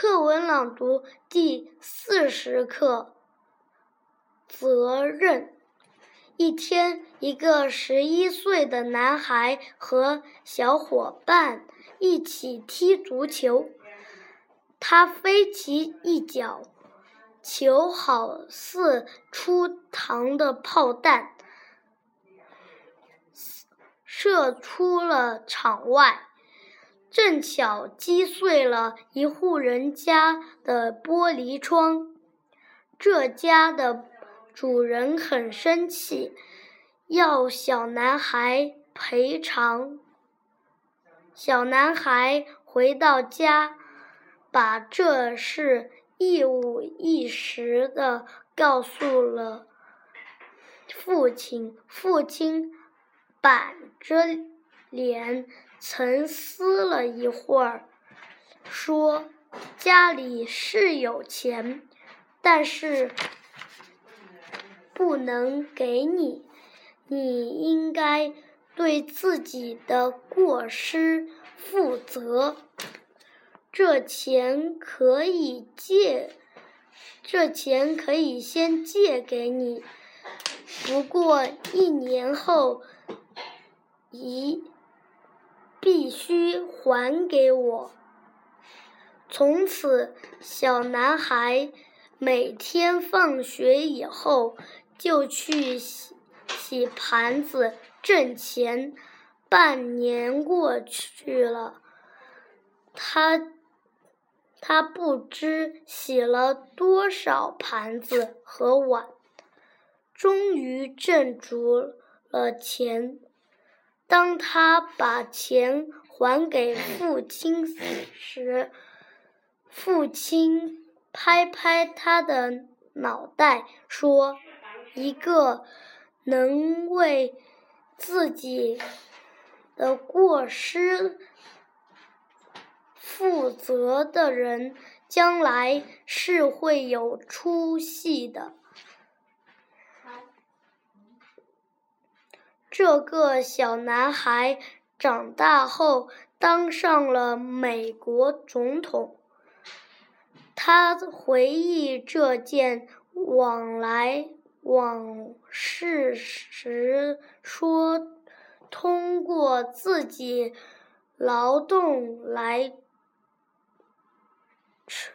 课文朗读第四十课：责任。一天，一个十一岁的男孩和小伙伴一起踢足球，他飞起一脚，球好似出膛的炮弹，射出了场外。正巧击碎了一户人家的玻璃窗，这家的主人很生气，要小男孩赔偿。小男孩回到家，把这事一五一十的告诉了父亲。父亲板着脸。沉思了一会儿，说：“家里是有钱，但是不能给你。你应该对自己的过失负责。这钱可以借，这钱可以先借给你，不过一年后一。”必须还给我。从此，小男孩每天放学以后就去洗洗盘子挣钱。半年过去了，他他不知洗了多少盘子和碗，终于挣足了钱。当他把钱还给父亲时，父亲拍拍他的脑袋说：“一个能为自己的过失负责的人，将来是会有出息的。”这个小男孩长大后当上了美国总统。他回忆这件往来往事时说：“通过自己劳动来承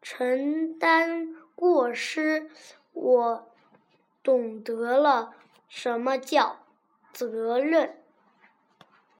承担过失，我懂得了什么叫。”责任。